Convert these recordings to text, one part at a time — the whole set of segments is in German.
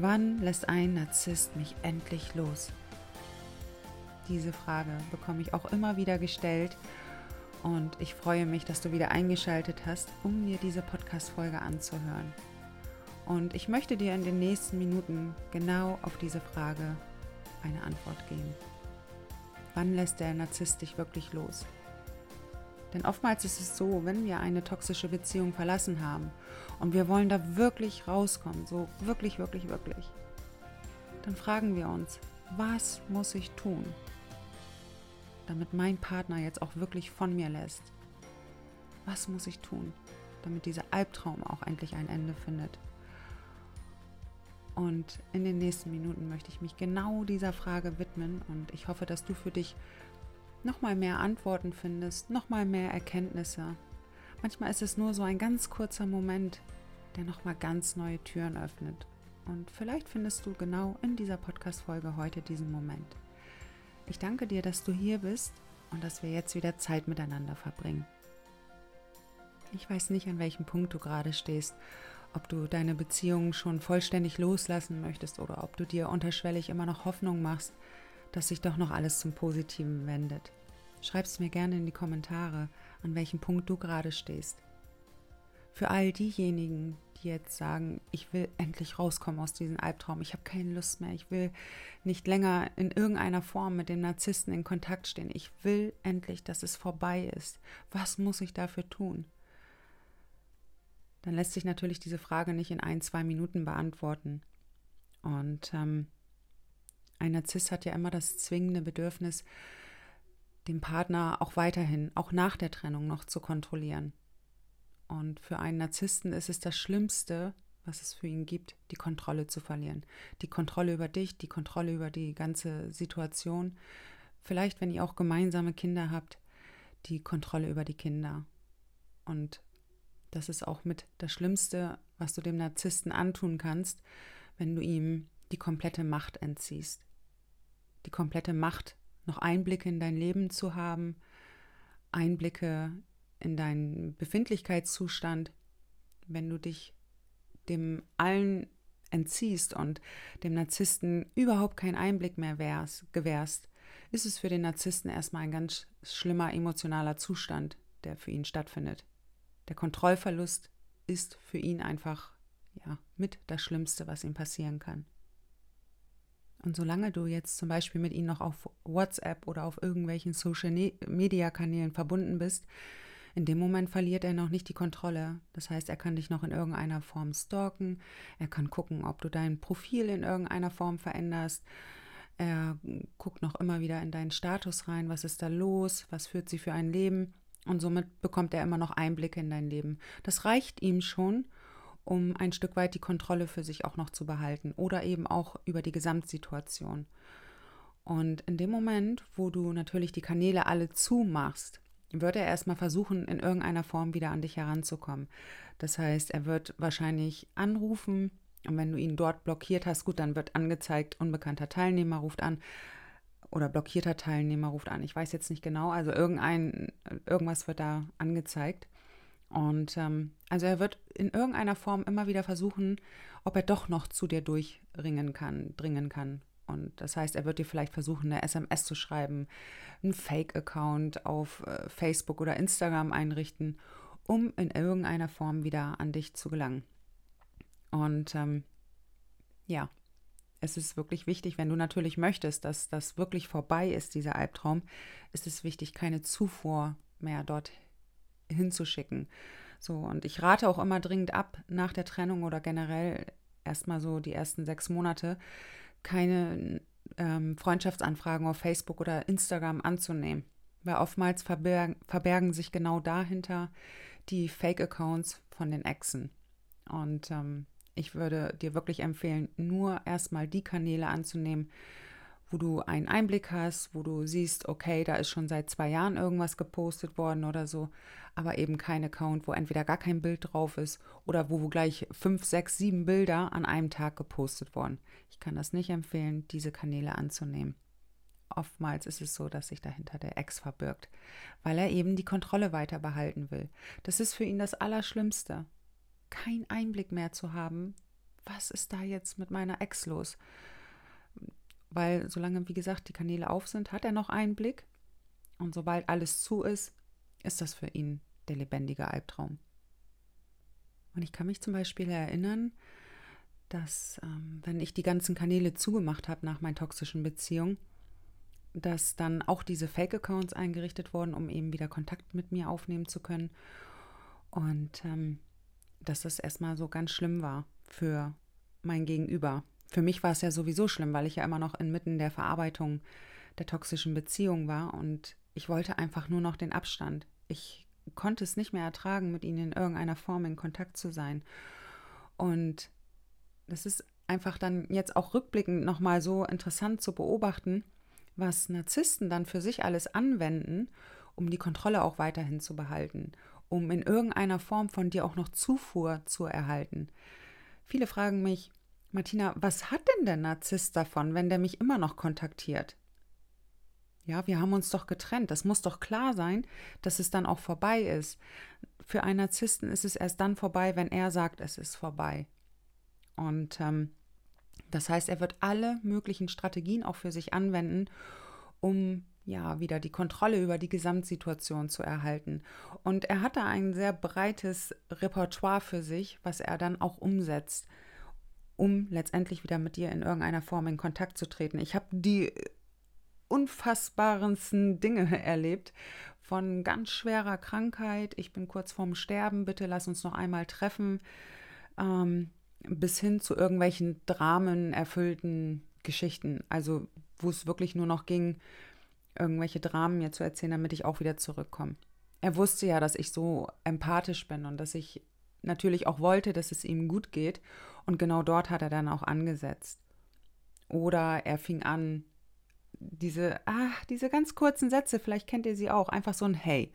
Wann lässt ein Narzisst mich endlich los? Diese Frage bekomme ich auch immer wieder gestellt und ich freue mich, dass du wieder eingeschaltet hast, um dir diese Podcast-Folge anzuhören. Und ich möchte dir in den nächsten Minuten genau auf diese Frage eine Antwort geben. Wann lässt der Narzisst dich wirklich los? Denn oftmals ist es so, wenn wir eine toxische Beziehung verlassen haben und wir wollen da wirklich rauskommen, so wirklich, wirklich, wirklich, dann fragen wir uns, was muss ich tun, damit mein Partner jetzt auch wirklich von mir lässt? Was muss ich tun, damit dieser Albtraum auch endlich ein Ende findet? Und in den nächsten Minuten möchte ich mich genau dieser Frage widmen und ich hoffe, dass du für dich nochmal mehr Antworten findest, nochmal mehr Erkenntnisse. Manchmal ist es nur so ein ganz kurzer Moment, der nochmal ganz neue Türen öffnet. Und vielleicht findest du genau in dieser Podcast-Folge heute diesen Moment. Ich danke dir, dass du hier bist und dass wir jetzt wieder Zeit miteinander verbringen. Ich weiß nicht, an welchem Punkt du gerade stehst, ob du deine Beziehung schon vollständig loslassen möchtest oder ob du dir unterschwellig immer noch Hoffnung machst, dass sich doch noch alles zum Positiven wendet. Schreib es mir gerne in die Kommentare, an welchem Punkt du gerade stehst. Für all diejenigen, die jetzt sagen, ich will endlich rauskommen aus diesem Albtraum, ich habe keine Lust mehr, ich will nicht länger in irgendeiner Form mit dem Narzissten in Kontakt stehen, ich will endlich, dass es vorbei ist. Was muss ich dafür tun? Dann lässt sich natürlich diese Frage nicht in ein, zwei Minuten beantworten. Und ähm, ein Narzisst hat ja immer das zwingende Bedürfnis, den Partner auch weiterhin, auch nach der Trennung noch zu kontrollieren. Und für einen Narzissten ist es das Schlimmste, was es für ihn gibt, die Kontrolle zu verlieren. Die Kontrolle über dich, die Kontrolle über die ganze Situation. Vielleicht, wenn ihr auch gemeinsame Kinder habt, die Kontrolle über die Kinder. Und das ist auch mit das Schlimmste, was du dem Narzissten antun kannst, wenn du ihm die komplette Macht entziehst die komplette Macht, noch Einblicke in dein Leben zu haben, Einblicke in deinen Befindlichkeitszustand, wenn du dich dem allen entziehst und dem Narzissten überhaupt keinen Einblick mehr wärst, gewährst, ist es für den Narzissten erstmal ein ganz schlimmer emotionaler Zustand, der für ihn stattfindet. Der Kontrollverlust ist für ihn einfach ja, mit das Schlimmste, was ihm passieren kann. Und solange du jetzt zum Beispiel mit ihnen noch auf WhatsApp oder auf irgendwelchen Social-Media-Kanälen verbunden bist, in dem Moment verliert er noch nicht die Kontrolle. Das heißt, er kann dich noch in irgendeiner Form stalken, er kann gucken, ob du dein Profil in irgendeiner Form veränderst. Er guckt noch immer wieder in deinen Status rein, was ist da los, was führt sie für ein Leben. Und somit bekommt er immer noch Einblicke in dein Leben. Das reicht ihm schon, um ein Stück weit die Kontrolle für sich auch noch zu behalten oder eben auch über die Gesamtsituation. Und in dem Moment, wo du natürlich die Kanäle alle zumachst, wird er erstmal versuchen, in irgendeiner Form wieder an dich heranzukommen. Das heißt, er wird wahrscheinlich anrufen und wenn du ihn dort blockiert hast, gut, dann wird angezeigt, unbekannter Teilnehmer ruft an oder blockierter Teilnehmer ruft an. Ich weiß jetzt nicht genau, also irgendein, irgendwas wird da angezeigt. Und ähm, also er wird in irgendeiner Form immer wieder versuchen, ob er doch noch zu dir durchringen kann, dringen kann. Und das heißt, er wird dir vielleicht versuchen, eine SMS zu schreiben, einen Fake-Account auf äh, Facebook oder Instagram einrichten, um in irgendeiner Form wieder an dich zu gelangen. Und ähm, ja, es ist wirklich wichtig, wenn du natürlich möchtest, dass das wirklich vorbei ist, dieser Albtraum, ist es wichtig, keine Zufuhr mehr dort hinzuschicken. So, und ich rate auch immer dringend ab, nach der Trennung oder generell erstmal so die ersten sechs Monate keine ähm, Freundschaftsanfragen auf Facebook oder Instagram anzunehmen. Weil oftmals verbergen, verbergen sich genau dahinter die Fake-Accounts von den Exen. Und ähm, ich würde dir wirklich empfehlen, nur erstmal die Kanäle anzunehmen, wo du einen Einblick hast, wo du siehst, okay, da ist schon seit zwei Jahren irgendwas gepostet worden oder so, aber eben kein Account, wo entweder gar kein Bild drauf ist oder wo gleich fünf, sechs, sieben Bilder an einem Tag gepostet wurden. Ich kann das nicht empfehlen, diese Kanäle anzunehmen. Oftmals ist es so, dass sich dahinter der Ex verbirgt, weil er eben die Kontrolle weiter behalten will. Das ist für ihn das Allerschlimmste. Kein Einblick mehr zu haben, was ist da jetzt mit meiner Ex los? Weil solange, wie gesagt, die Kanäle auf sind, hat er noch einen Blick. Und sobald alles zu ist, ist das für ihn der lebendige Albtraum. Und ich kann mich zum Beispiel erinnern, dass ähm, wenn ich die ganzen Kanäle zugemacht habe nach meinen toxischen Beziehungen, dass dann auch diese Fake-Accounts eingerichtet wurden, um eben wieder Kontakt mit mir aufnehmen zu können. Und ähm, dass das erstmal so ganz schlimm war für mein Gegenüber, für mich war es ja sowieso schlimm, weil ich ja immer noch inmitten der Verarbeitung der toxischen Beziehung war und ich wollte einfach nur noch den Abstand. Ich konnte es nicht mehr ertragen, mit ihnen in irgendeiner Form in Kontakt zu sein. Und das ist einfach dann jetzt auch rückblickend nochmal so interessant zu beobachten, was Narzissten dann für sich alles anwenden, um die Kontrolle auch weiterhin zu behalten, um in irgendeiner Form von dir auch noch Zufuhr zu erhalten. Viele fragen mich, Martina, was hat denn der Narzisst davon, wenn der mich immer noch kontaktiert? Ja, wir haben uns doch getrennt. Das muss doch klar sein, dass es dann auch vorbei ist. Für einen Narzissten ist es erst dann vorbei, wenn er sagt, es ist vorbei. Und ähm, das heißt, er wird alle möglichen Strategien auch für sich anwenden, um ja wieder die Kontrolle über die Gesamtsituation zu erhalten. Und er hat da ein sehr breites Repertoire für sich, was er dann auch umsetzt um letztendlich wieder mit dir in irgendeiner Form in Kontakt zu treten. Ich habe die unfassbarensten Dinge erlebt, von ganz schwerer Krankheit, ich bin kurz vorm Sterben, bitte lass uns noch einmal treffen, ähm, bis hin zu irgendwelchen dramenerfüllten Geschichten, also wo es wirklich nur noch ging, irgendwelche Dramen mir zu erzählen, damit ich auch wieder zurückkomme. Er wusste ja, dass ich so empathisch bin und dass ich natürlich auch wollte, dass es ihm gut geht. Und genau dort hat er dann auch angesetzt. Oder er fing an, diese, ach, diese ganz kurzen Sätze, vielleicht kennt ihr sie auch, einfach so ein Hey.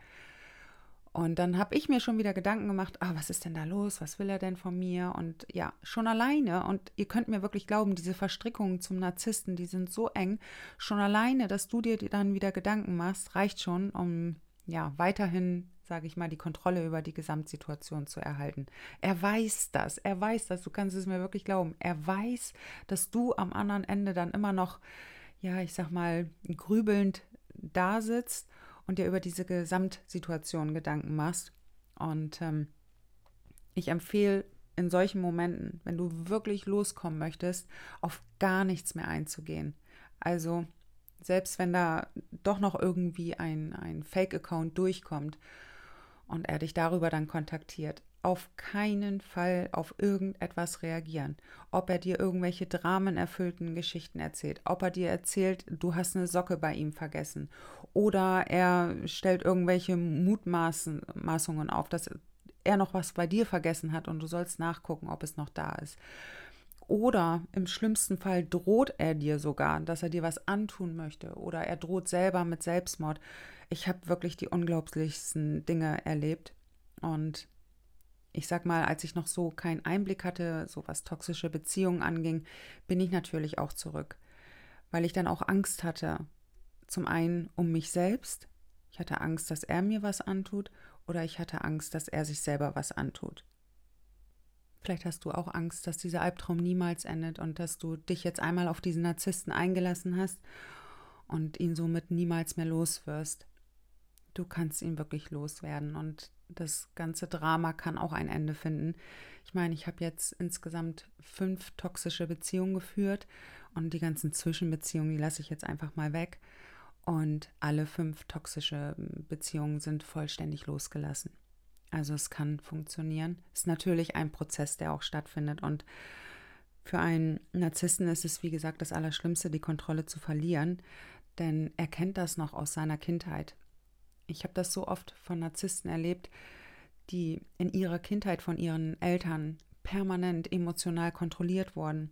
Und dann habe ich mir schon wieder Gedanken gemacht, ah, was ist denn da los? Was will er denn von mir? Und ja, schon alleine, und ihr könnt mir wirklich glauben, diese Verstrickungen zum Narzissten, die sind so eng. Schon alleine, dass du dir dann wieder Gedanken machst, reicht schon, um ja weiterhin sage ich mal, die Kontrolle über die Gesamtsituation zu erhalten. Er weiß das, er weiß das, du kannst es mir wirklich glauben. Er weiß, dass du am anderen Ende dann immer noch, ja, ich sag mal, grübelnd da sitzt und dir über diese Gesamtsituation Gedanken machst. Und ähm, ich empfehle in solchen Momenten, wenn du wirklich loskommen möchtest, auf gar nichts mehr einzugehen. Also selbst wenn da doch noch irgendwie ein, ein Fake-Account durchkommt und er dich darüber dann kontaktiert, auf keinen Fall auf irgendetwas reagieren. Ob er dir irgendwelche dramenerfüllten Geschichten erzählt, ob er dir erzählt, du hast eine Socke bei ihm vergessen oder er stellt irgendwelche Mutmaßungen auf, dass er noch was bei dir vergessen hat und du sollst nachgucken, ob es noch da ist. Oder im schlimmsten Fall droht er dir sogar, dass er dir was antun möchte. Oder er droht selber mit Selbstmord. Ich habe wirklich die unglaublichsten Dinge erlebt. Und ich sag mal, als ich noch so keinen Einblick hatte, so was toxische Beziehungen anging, bin ich natürlich auch zurück. Weil ich dann auch Angst hatte. Zum einen um mich selbst. Ich hatte Angst, dass er mir was antut. Oder ich hatte Angst, dass er sich selber was antut. Vielleicht hast du auch Angst, dass dieser Albtraum niemals endet und dass du dich jetzt einmal auf diesen Narzissten eingelassen hast und ihn somit niemals mehr los wirst. Du kannst ihn wirklich loswerden und das ganze Drama kann auch ein Ende finden. Ich meine, ich habe jetzt insgesamt fünf toxische Beziehungen geführt und die ganzen Zwischenbeziehungen, die lasse ich jetzt einfach mal weg. Und alle fünf toxische Beziehungen sind vollständig losgelassen. Also es kann funktionieren. Ist natürlich ein Prozess, der auch stattfindet. Und für einen Narzissten ist es, wie gesagt, das Allerschlimmste, die Kontrolle zu verlieren, denn er kennt das noch aus seiner Kindheit. Ich habe das so oft von Narzissten erlebt, die in ihrer Kindheit von ihren Eltern permanent emotional kontrolliert wurden,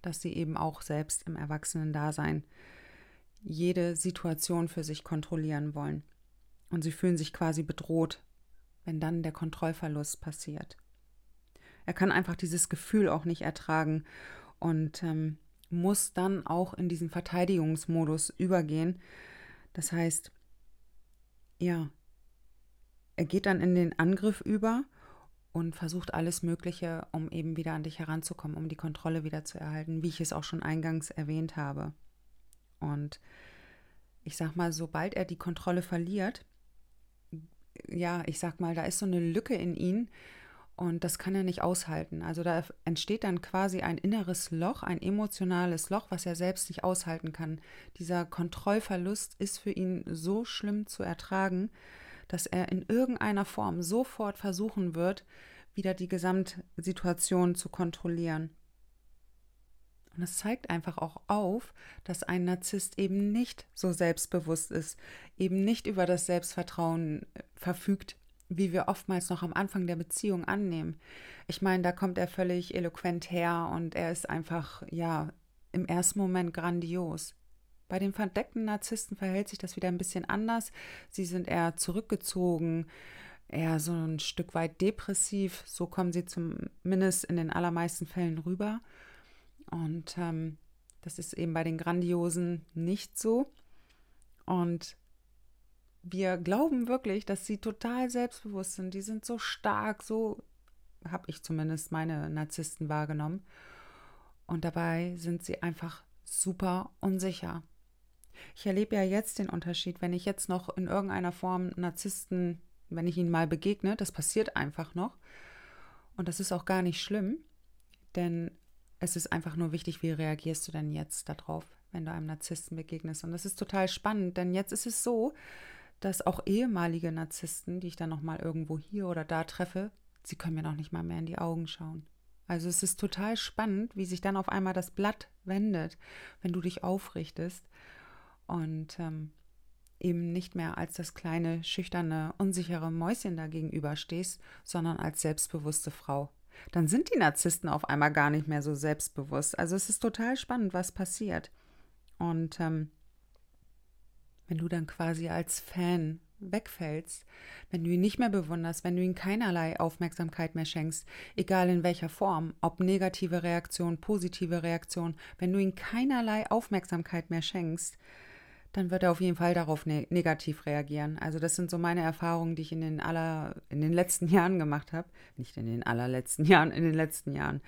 dass sie eben auch selbst im Erwachsenen-Dasein jede Situation für sich kontrollieren wollen. Und sie fühlen sich quasi bedroht, wenn dann der Kontrollverlust passiert. Er kann einfach dieses Gefühl auch nicht ertragen und ähm, muss dann auch in diesen Verteidigungsmodus übergehen. Das heißt, ja, er geht dann in den Angriff über und versucht alles Mögliche, um eben wieder an dich heranzukommen, um die Kontrolle wieder zu erhalten, wie ich es auch schon eingangs erwähnt habe. Und ich sag mal, sobald er die Kontrolle verliert, ja, ich sag mal, da ist so eine Lücke in ihn und das kann er nicht aushalten. Also da entsteht dann quasi ein inneres Loch, ein emotionales Loch, was er selbst nicht aushalten kann. Dieser Kontrollverlust ist für ihn so schlimm zu ertragen, dass er in irgendeiner Form sofort versuchen wird, wieder die Gesamtsituation zu kontrollieren. Und es zeigt einfach auch auf, dass ein Narzisst eben nicht so selbstbewusst ist, eben nicht über das Selbstvertrauen äh, verfügt, wie wir oftmals noch am Anfang der Beziehung annehmen. Ich meine, da kommt er völlig eloquent her und er ist einfach, ja, im ersten Moment grandios. Bei den verdeckten Narzissten verhält sich das wieder ein bisschen anders. Sie sind eher zurückgezogen, eher so ein Stück weit depressiv. So kommen sie zumindest in den allermeisten Fällen rüber. Und ähm, das ist eben bei den Grandiosen nicht so. Und wir glauben wirklich, dass sie total selbstbewusst sind. Die sind so stark, so habe ich zumindest meine Narzissten wahrgenommen. Und dabei sind sie einfach super unsicher. Ich erlebe ja jetzt den Unterschied, wenn ich jetzt noch in irgendeiner Form Narzissten, wenn ich ihnen mal begegne, das passiert einfach noch. Und das ist auch gar nicht schlimm, denn es ist einfach nur wichtig, wie reagierst du denn jetzt darauf, wenn du einem Narzissten begegnest. Und das ist total spannend, denn jetzt ist es so, dass auch ehemalige Narzissten, die ich dann nochmal irgendwo hier oder da treffe, sie können mir noch nicht mal mehr in die Augen schauen. Also es ist total spannend, wie sich dann auf einmal das Blatt wendet, wenn du dich aufrichtest und ähm, eben nicht mehr als das kleine, schüchterne, unsichere Mäuschen da gegenüber stehst, sondern als selbstbewusste Frau. Dann sind die Narzissten auf einmal gar nicht mehr so selbstbewusst. Also es ist total spannend, was passiert. Und ähm, wenn du dann quasi als Fan wegfällst, wenn du ihn nicht mehr bewunderst, wenn du ihm keinerlei Aufmerksamkeit mehr schenkst, egal in welcher Form, ob negative Reaktion, positive Reaktion, wenn du ihm keinerlei Aufmerksamkeit mehr schenkst, dann wird er auf jeden Fall darauf ne negativ reagieren. Also das sind so meine Erfahrungen, die ich in den aller in den letzten Jahren gemacht habe, nicht in den allerletzten Jahren, in den letzten Jahren,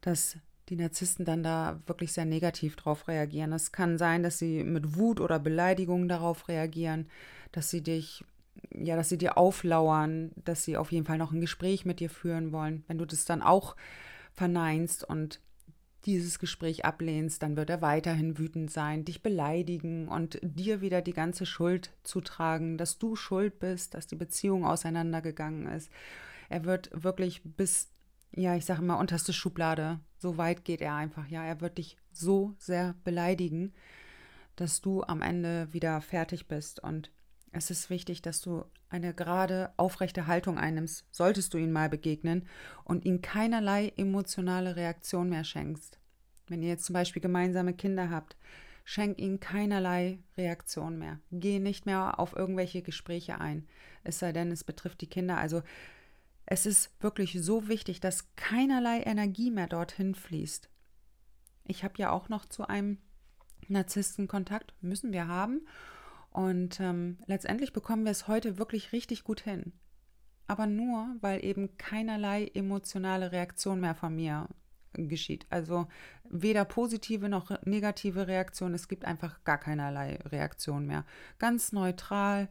dass die Narzissten dann da wirklich sehr negativ drauf reagieren. Es kann sein, dass sie mit Wut oder Beleidigung darauf reagieren, dass sie dich ja, dass sie dir auflauern, dass sie auf jeden Fall noch ein Gespräch mit dir führen wollen. Wenn du das dann auch verneinst und dieses Gespräch ablehnst, dann wird er weiterhin wütend sein, dich beleidigen und dir wieder die ganze Schuld zutragen, dass du schuld bist, dass die Beziehung auseinandergegangen ist. Er wird wirklich bis, ja, ich sage mal, unterste Schublade, so weit geht er einfach, ja, er wird dich so sehr beleidigen, dass du am Ende wieder fertig bist und es ist wichtig, dass du eine gerade, aufrechte Haltung einnimmst, solltest du ihn mal begegnen und ihm keinerlei emotionale Reaktion mehr schenkst. Wenn ihr jetzt zum Beispiel gemeinsame Kinder habt, schenk ihnen keinerlei Reaktion mehr. Geh nicht mehr auf irgendwelche Gespräche ein, es sei denn, es betrifft die Kinder. Also es ist wirklich so wichtig, dass keinerlei Energie mehr dorthin fließt. Ich habe ja auch noch zu einem Narzissten Kontakt, müssen wir haben. Und ähm, letztendlich bekommen wir es heute wirklich richtig gut hin. Aber nur, weil eben keinerlei emotionale Reaktion mehr von mir geschieht. Also weder positive noch negative Reaktion. Es gibt einfach gar keinerlei Reaktion mehr. Ganz neutral.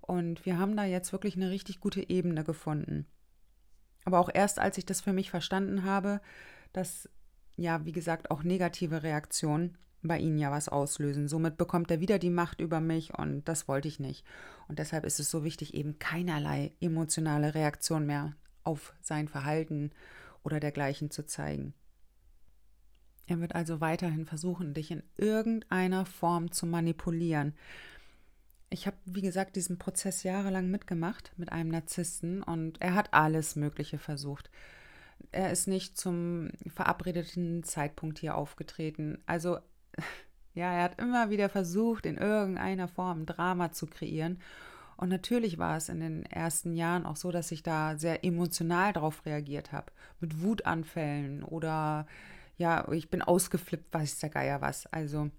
Und wir haben da jetzt wirklich eine richtig gute Ebene gefunden. Aber auch erst, als ich das für mich verstanden habe, dass, ja, wie gesagt, auch negative Reaktionen bei ihnen ja was auslösen. Somit bekommt er wieder die Macht über mich und das wollte ich nicht. Und deshalb ist es so wichtig, eben keinerlei emotionale Reaktion mehr auf sein Verhalten oder dergleichen zu zeigen. Er wird also weiterhin versuchen, dich in irgendeiner Form zu manipulieren. Ich habe, wie gesagt, diesen Prozess jahrelang mitgemacht mit einem Narzissten und er hat alles Mögliche versucht. Er ist nicht zum verabredeten Zeitpunkt hier aufgetreten. Also, ja, er hat immer wieder versucht, in irgendeiner Form Drama zu kreieren. Und natürlich war es in den ersten Jahren auch so, dass ich da sehr emotional darauf reagiert habe. Mit Wutanfällen oder ja, ich bin ausgeflippt, weiß der Geier was. Also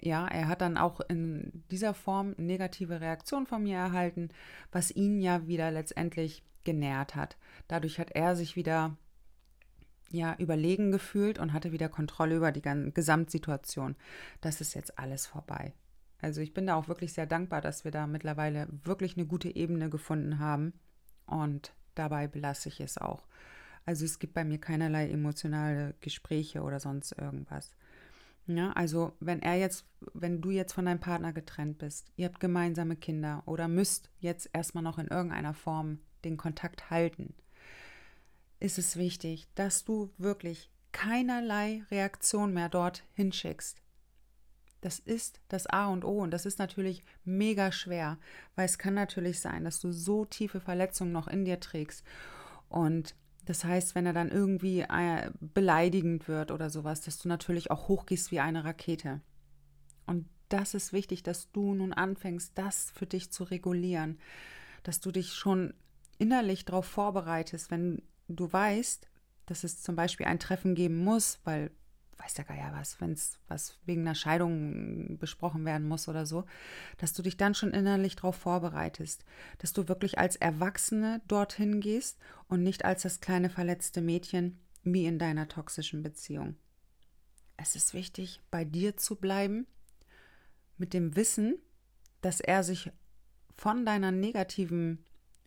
ja, er hat dann auch in dieser Form negative Reaktionen von mir erhalten, was ihn ja wieder letztendlich genährt hat. Dadurch hat er sich wieder ja überlegen gefühlt und hatte wieder Kontrolle über die Gesamtsituation. Das ist jetzt alles vorbei. Also ich bin da auch wirklich sehr dankbar, dass wir da mittlerweile wirklich eine gute Ebene gefunden haben und dabei belasse ich es auch. Also es gibt bei mir keinerlei emotionale Gespräche oder sonst irgendwas. Ja, also wenn er jetzt, wenn du jetzt von deinem Partner getrennt bist, ihr habt gemeinsame Kinder oder müsst jetzt erstmal noch in irgendeiner Form den Kontakt halten, ist es wichtig, dass du wirklich keinerlei Reaktion mehr dort hinschickst. Das ist das A und O und das ist natürlich mega schwer, weil es kann natürlich sein, dass du so tiefe Verletzungen noch in dir trägst und das heißt, wenn er dann irgendwie äh, beleidigend wird oder sowas, dass du natürlich auch hochgehst wie eine Rakete. Und das ist wichtig, dass du nun anfängst, das für dich zu regulieren, dass du dich schon innerlich darauf vorbereitest, wenn du weißt, dass es zum Beispiel ein Treffen geben muss, weil weiß der Geier was, wenn es was wegen einer Scheidung besprochen werden muss oder so, dass du dich dann schon innerlich darauf vorbereitest, dass du wirklich als Erwachsene dorthin gehst und nicht als das kleine verletzte Mädchen wie in deiner toxischen Beziehung. Es ist wichtig, bei dir zu bleiben, mit dem Wissen, dass er sich von deiner negativen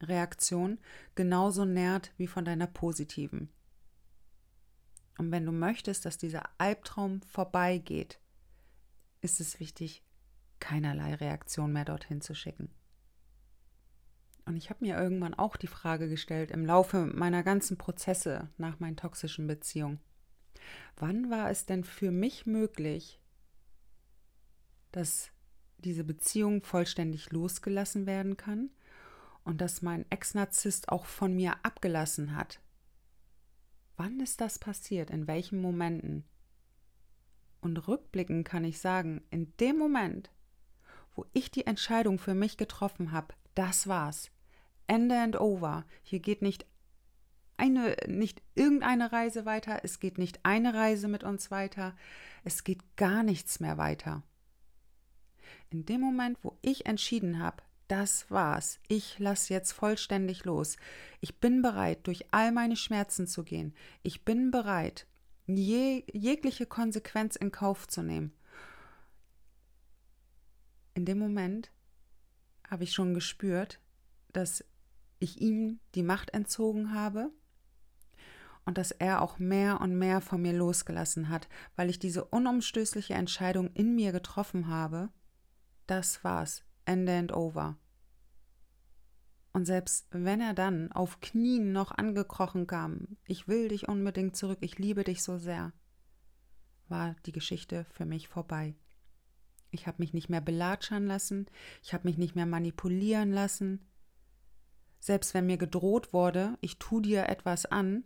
Reaktion genauso nährt wie von deiner positiven. Und wenn du möchtest, dass dieser Albtraum vorbeigeht, ist es wichtig, keinerlei Reaktion mehr dorthin zu schicken. Und ich habe mir irgendwann auch die Frage gestellt im Laufe meiner ganzen Prozesse nach meinen toxischen Beziehungen. Wann war es denn für mich möglich, dass diese Beziehung vollständig losgelassen werden kann und dass mein Ex-Narzisst auch von mir abgelassen hat, Wann ist das passiert? In welchen Momenten? Und rückblickend kann ich sagen, in dem Moment, wo ich die Entscheidung für mich getroffen habe, das war's. Ende and over. Hier geht nicht eine, nicht irgendeine Reise weiter, es geht nicht eine Reise mit uns weiter, es geht gar nichts mehr weiter. In dem Moment, wo ich entschieden habe, das war's. Ich lasse jetzt vollständig los. Ich bin bereit, durch all meine Schmerzen zu gehen. Ich bin bereit, je, jegliche Konsequenz in Kauf zu nehmen. In dem Moment habe ich schon gespürt, dass ich ihm die Macht entzogen habe und dass er auch mehr und mehr von mir losgelassen hat, weil ich diese unumstößliche Entscheidung in mir getroffen habe. Das war's. Ende and over. Und selbst wenn er dann auf Knien noch angekrochen kam, ich will dich unbedingt zurück, ich liebe dich so sehr, war die Geschichte für mich vorbei. Ich habe mich nicht mehr belatschern lassen, ich habe mich nicht mehr manipulieren lassen. Selbst wenn mir gedroht wurde, ich tu dir etwas an,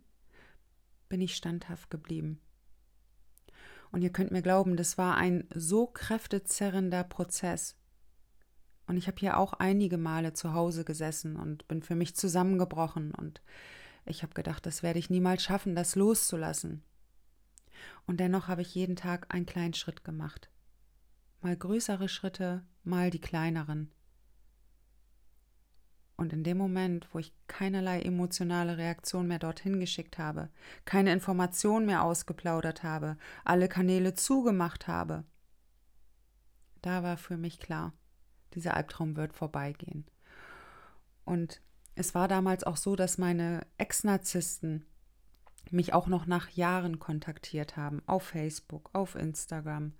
bin ich standhaft geblieben. Und ihr könnt mir glauben, das war ein so kräftezerrender Prozess. Und ich habe hier auch einige Male zu Hause gesessen und bin für mich zusammengebrochen und ich habe gedacht, das werde ich niemals schaffen, das loszulassen. Und dennoch habe ich jeden Tag einen kleinen Schritt gemacht. Mal größere Schritte, mal die kleineren. Und in dem Moment, wo ich keinerlei emotionale Reaktion mehr dorthin geschickt habe, keine Information mehr ausgeplaudert habe, alle Kanäle zugemacht habe, da war für mich klar, dieser Albtraum wird vorbeigehen. Und es war damals auch so, dass meine Ex-Narzissten mich auch noch nach Jahren kontaktiert haben, auf Facebook, auf Instagram.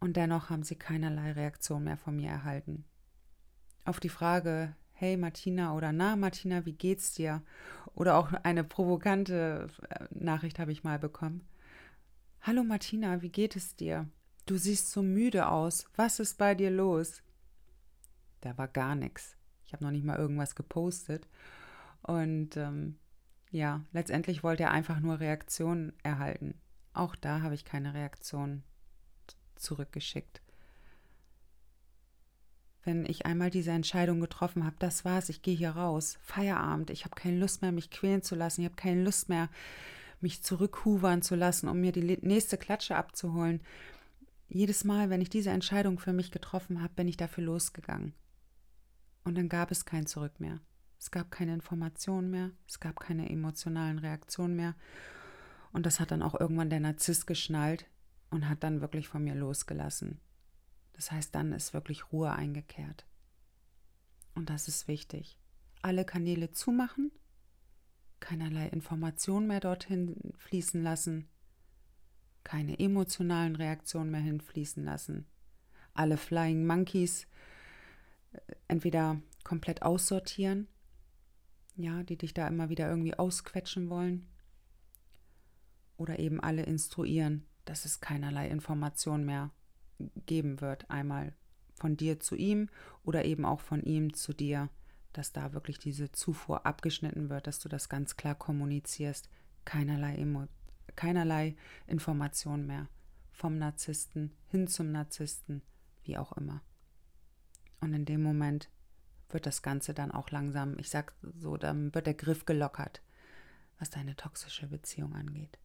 Und dennoch haben sie keinerlei Reaktion mehr von mir erhalten. Auf die Frage, hey Martina oder na Martina, wie geht's dir? Oder auch eine provokante äh, Nachricht habe ich mal bekommen. Hallo Martina, wie geht es dir? Du siehst so müde aus. Was ist bei dir los? Da war gar nichts. Ich habe noch nicht mal irgendwas gepostet. Und ähm, ja, letztendlich wollte er einfach nur Reaktionen erhalten. Auch da habe ich keine Reaktion zurückgeschickt. Wenn ich einmal diese Entscheidung getroffen habe, das war's, ich gehe hier raus, Feierabend, ich habe keine Lust mehr, mich quälen zu lassen, ich habe keine Lust mehr, mich zurückhuvern zu lassen, um mir die nächste Klatsche abzuholen. Jedes Mal, wenn ich diese Entscheidung für mich getroffen habe, bin ich dafür losgegangen. Und dann gab es kein Zurück mehr. Es gab keine Informationen mehr, es gab keine emotionalen Reaktionen mehr. Und das hat dann auch irgendwann der Narzisst geschnallt und hat dann wirklich von mir losgelassen. Das heißt, dann ist wirklich Ruhe eingekehrt. Und das ist wichtig. Alle Kanäle zumachen, keinerlei Informationen mehr dorthin fließen lassen, keine emotionalen Reaktionen mehr hinfließen lassen. Alle Flying Monkeys äh, entweder komplett aussortieren ja, die dich da immer wieder irgendwie ausquetschen wollen. Oder eben alle instruieren, dass es keinerlei Information mehr geben wird. Einmal von dir zu ihm oder eben auch von ihm zu dir, dass da wirklich diese Zufuhr abgeschnitten wird, dass du das ganz klar kommunizierst. Keinerlei, Emo keinerlei Information mehr vom Narzissten hin zum Narzissten, wie auch immer. Und in dem Moment wird das Ganze dann auch langsam, ich sag so, dann wird der Griff gelockert, was deine toxische Beziehung angeht.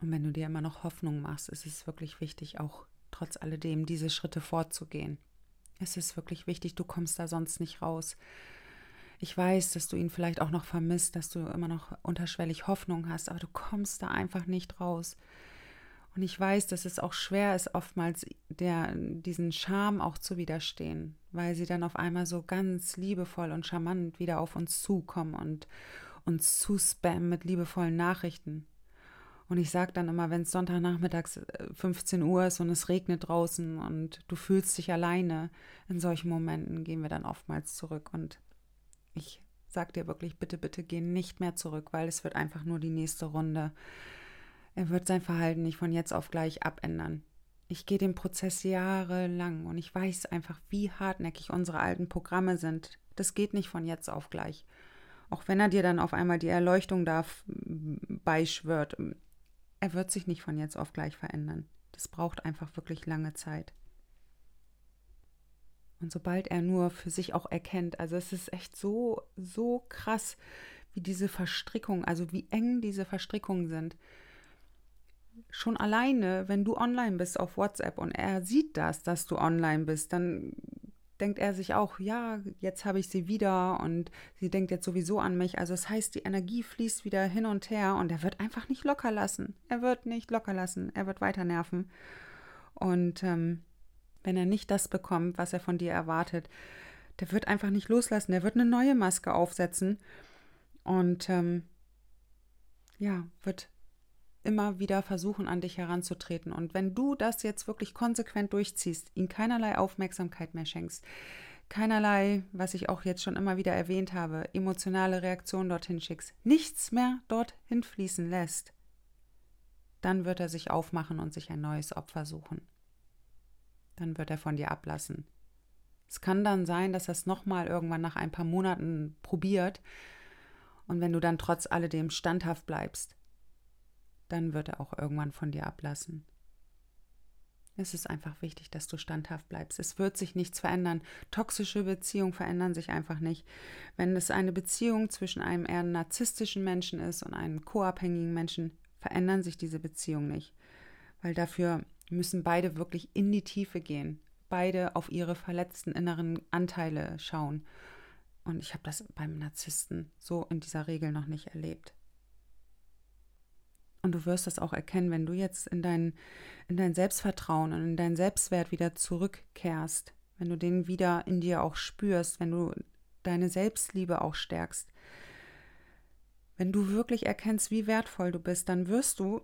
Und wenn du dir immer noch Hoffnung machst, ist es wirklich wichtig, auch trotz alledem diese Schritte vorzugehen. Es ist wirklich wichtig, du kommst da sonst nicht raus. Ich weiß, dass du ihn vielleicht auch noch vermisst, dass du immer noch unterschwellig Hoffnung hast, aber du kommst da einfach nicht raus. Und ich weiß, dass es auch schwer ist, oftmals der, diesen Charme auch zu widerstehen, weil sie dann auf einmal so ganz liebevoll und charmant wieder auf uns zukommen und uns zuspammen mit liebevollen Nachrichten. Und ich sage dann immer, wenn es Sonntagnachmittags 15 äh, Uhr ist und es regnet draußen und du fühlst dich alleine, in solchen Momenten gehen wir dann oftmals zurück. Und ich sage dir wirklich, bitte, bitte geh nicht mehr zurück, weil es wird einfach nur die nächste Runde er wird sein Verhalten nicht von jetzt auf gleich abändern. Ich gehe den Prozess jahrelang und ich weiß einfach, wie hartnäckig unsere alten Programme sind. Das geht nicht von jetzt auf gleich. Auch wenn er dir dann auf einmal die Erleuchtung da beischwört, er wird sich nicht von jetzt auf gleich verändern. Das braucht einfach wirklich lange Zeit. Und sobald er nur für sich auch erkennt, also es ist echt so, so krass, wie diese Verstrickungen, also wie eng diese Verstrickungen sind schon alleine, wenn du online bist auf WhatsApp und er sieht das, dass du online bist, dann denkt er sich auch, ja, jetzt habe ich sie wieder und sie denkt jetzt sowieso an mich. Also das heißt, die Energie fließt wieder hin und her und er wird einfach nicht locker lassen. Er wird nicht locker lassen. Er wird weiter nerven. Und ähm, wenn er nicht das bekommt, was er von dir erwartet, der wird einfach nicht loslassen. Der wird eine neue Maske aufsetzen und ähm, ja, wird immer wieder versuchen, an dich heranzutreten. Und wenn du das jetzt wirklich konsequent durchziehst, ihm keinerlei Aufmerksamkeit mehr schenkst, keinerlei, was ich auch jetzt schon immer wieder erwähnt habe, emotionale Reaktion dorthin schickst, nichts mehr dorthin fließen lässt, dann wird er sich aufmachen und sich ein neues Opfer suchen. Dann wird er von dir ablassen. Es kann dann sein, dass er es nochmal irgendwann nach ein paar Monaten probiert. Und wenn du dann trotz alledem standhaft bleibst, dann wird er auch irgendwann von dir ablassen. Es ist einfach wichtig, dass du standhaft bleibst. Es wird sich nichts verändern. Toxische Beziehungen verändern sich einfach nicht. Wenn es eine Beziehung zwischen einem eher narzisstischen Menschen ist und einem co-abhängigen Menschen, verändern sich diese Beziehungen nicht. Weil dafür müssen beide wirklich in die Tiefe gehen. Beide auf ihre verletzten inneren Anteile schauen. Und ich habe das beim Narzissten so in dieser Regel noch nicht erlebt. Und du wirst das auch erkennen, wenn du jetzt in dein, in dein Selbstvertrauen und in deinen Selbstwert wieder zurückkehrst, wenn du den wieder in dir auch spürst, wenn du deine Selbstliebe auch stärkst. Wenn du wirklich erkennst, wie wertvoll du bist, dann wirst du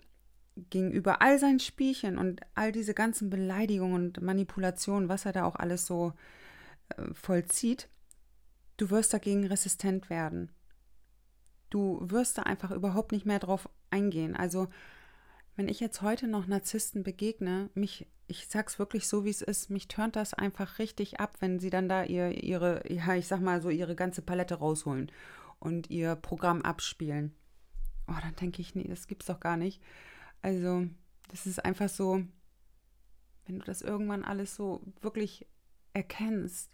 gegenüber all seinen Spielchen und all diese ganzen Beleidigungen und Manipulationen, was er da auch alles so äh, vollzieht, du wirst dagegen resistent werden. Du wirst da einfach überhaupt nicht mehr drauf eingehen. Also, wenn ich jetzt heute noch Narzissten begegne, mich, ich sag's wirklich so, wie es ist, mich turnt das einfach richtig ab, wenn sie dann da ihr, ihre, ja, ich sag mal so, ihre ganze Palette rausholen und ihr Programm abspielen. Oh, dann denke ich, nee, das gibt's doch gar nicht. Also, das ist einfach so, wenn du das irgendwann alles so wirklich erkennst,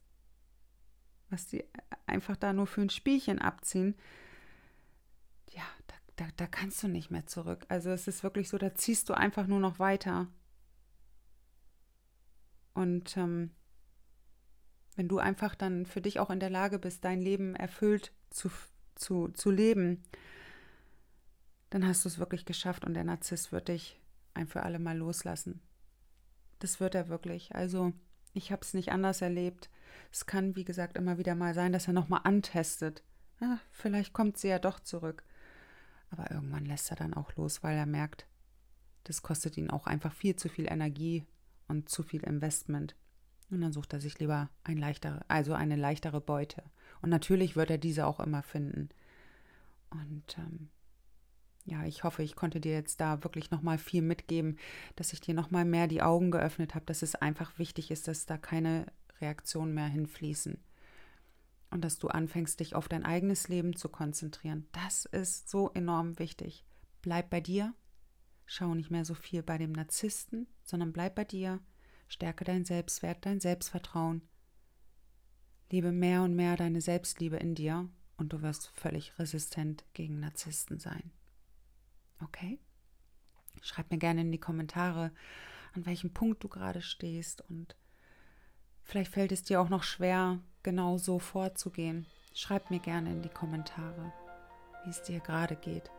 was sie einfach da nur für ein Spielchen abziehen, ja, da, da, da kannst du nicht mehr zurück. Also es ist wirklich so, da ziehst du einfach nur noch weiter. Und ähm, wenn du einfach dann für dich auch in der Lage bist, dein Leben erfüllt zu, zu, zu leben, dann hast du es wirklich geschafft und der Narzisst wird dich ein für alle Mal loslassen. Das wird er wirklich. Also ich habe es nicht anders erlebt. Es kann, wie gesagt, immer wieder mal sein, dass er nochmal antestet. Ja, vielleicht kommt sie ja doch zurück. Aber irgendwann lässt er dann auch los, weil er merkt, das kostet ihn auch einfach viel zu viel Energie und zu viel Investment. Und dann sucht er sich lieber ein leichtere, also eine leichtere Beute. Und natürlich wird er diese auch immer finden. Und ähm, ja, ich hoffe, ich konnte dir jetzt da wirklich nochmal viel mitgeben, dass ich dir nochmal mehr die Augen geöffnet habe, dass es einfach wichtig ist, dass da keine Reaktionen mehr hinfließen. Und dass du anfängst, dich auf dein eigenes Leben zu konzentrieren. Das ist so enorm wichtig. Bleib bei dir. Schau nicht mehr so viel bei dem Narzissten, sondern bleib bei dir. Stärke dein Selbstwert, dein Selbstvertrauen. Liebe mehr und mehr deine Selbstliebe in dir und du wirst völlig resistent gegen Narzissten sein. Okay? Schreib mir gerne in die Kommentare, an welchem Punkt du gerade stehst und vielleicht fällt es dir auch noch schwer, genau so vorzugehen. Schreib mir gerne in die Kommentare, wie es dir gerade geht.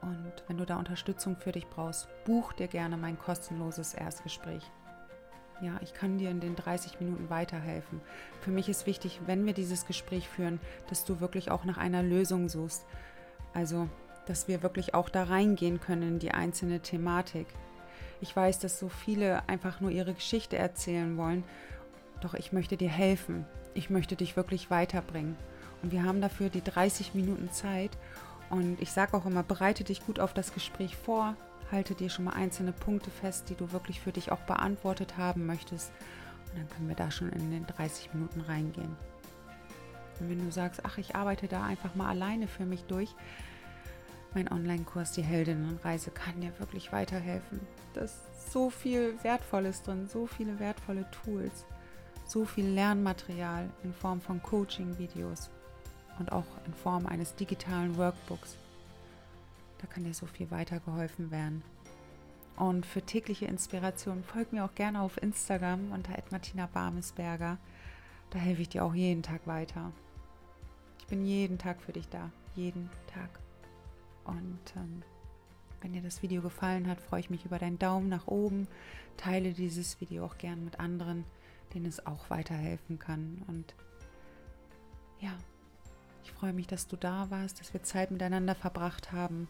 Und wenn du da Unterstützung für dich brauchst, buch dir gerne mein kostenloses Erstgespräch. Ja, ich kann dir in den 30 Minuten weiterhelfen. Für mich ist wichtig, wenn wir dieses Gespräch führen, dass du wirklich auch nach einer Lösung suchst. Also dass wir wirklich auch da reingehen können in die einzelne Thematik. Ich weiß, dass so viele einfach nur ihre Geschichte erzählen wollen, doch ich möchte dir helfen. Ich möchte dich wirklich weiterbringen. Und wir haben dafür die 30 Minuten Zeit. Und ich sage auch immer, bereite dich gut auf das Gespräch vor, halte dir schon mal einzelne Punkte fest, die du wirklich für dich auch beantwortet haben möchtest. Und dann können wir da schon in den 30 Minuten reingehen. Und wenn du sagst, ach, ich arbeite da einfach mal alleine für mich durch, mein Online-Kurs Die Heldinnenreise kann dir wirklich weiterhelfen. Da ist so viel Wertvolles drin, so viele wertvolle Tools, so viel Lernmaterial in Form von Coaching-Videos und auch in Form eines digitalen Workbooks. Da kann dir so viel weitergeholfen werden. Und für tägliche Inspiration folg mir auch gerne auf Instagram unter Martina Barmesberger. Da helfe ich dir auch jeden Tag weiter. Ich bin jeden Tag für dich da. Jeden Tag. Und ähm, wenn dir das Video gefallen hat, freue ich mich über deinen Daumen nach oben. Teile dieses Video auch gern mit anderen, denen es auch weiterhelfen kann. Und ja, ich freue mich, dass du da warst, dass wir Zeit miteinander verbracht haben.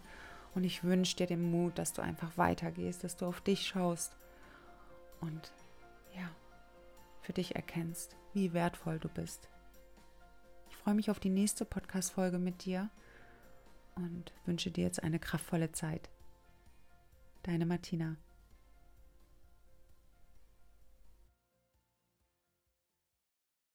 Und ich wünsche dir den Mut, dass du einfach weitergehst, dass du auf dich schaust und ja, für dich erkennst, wie wertvoll du bist. Ich freue mich auf die nächste Podcast-Folge mit dir und wünsche dir jetzt eine kraftvolle Zeit. Deine Martina.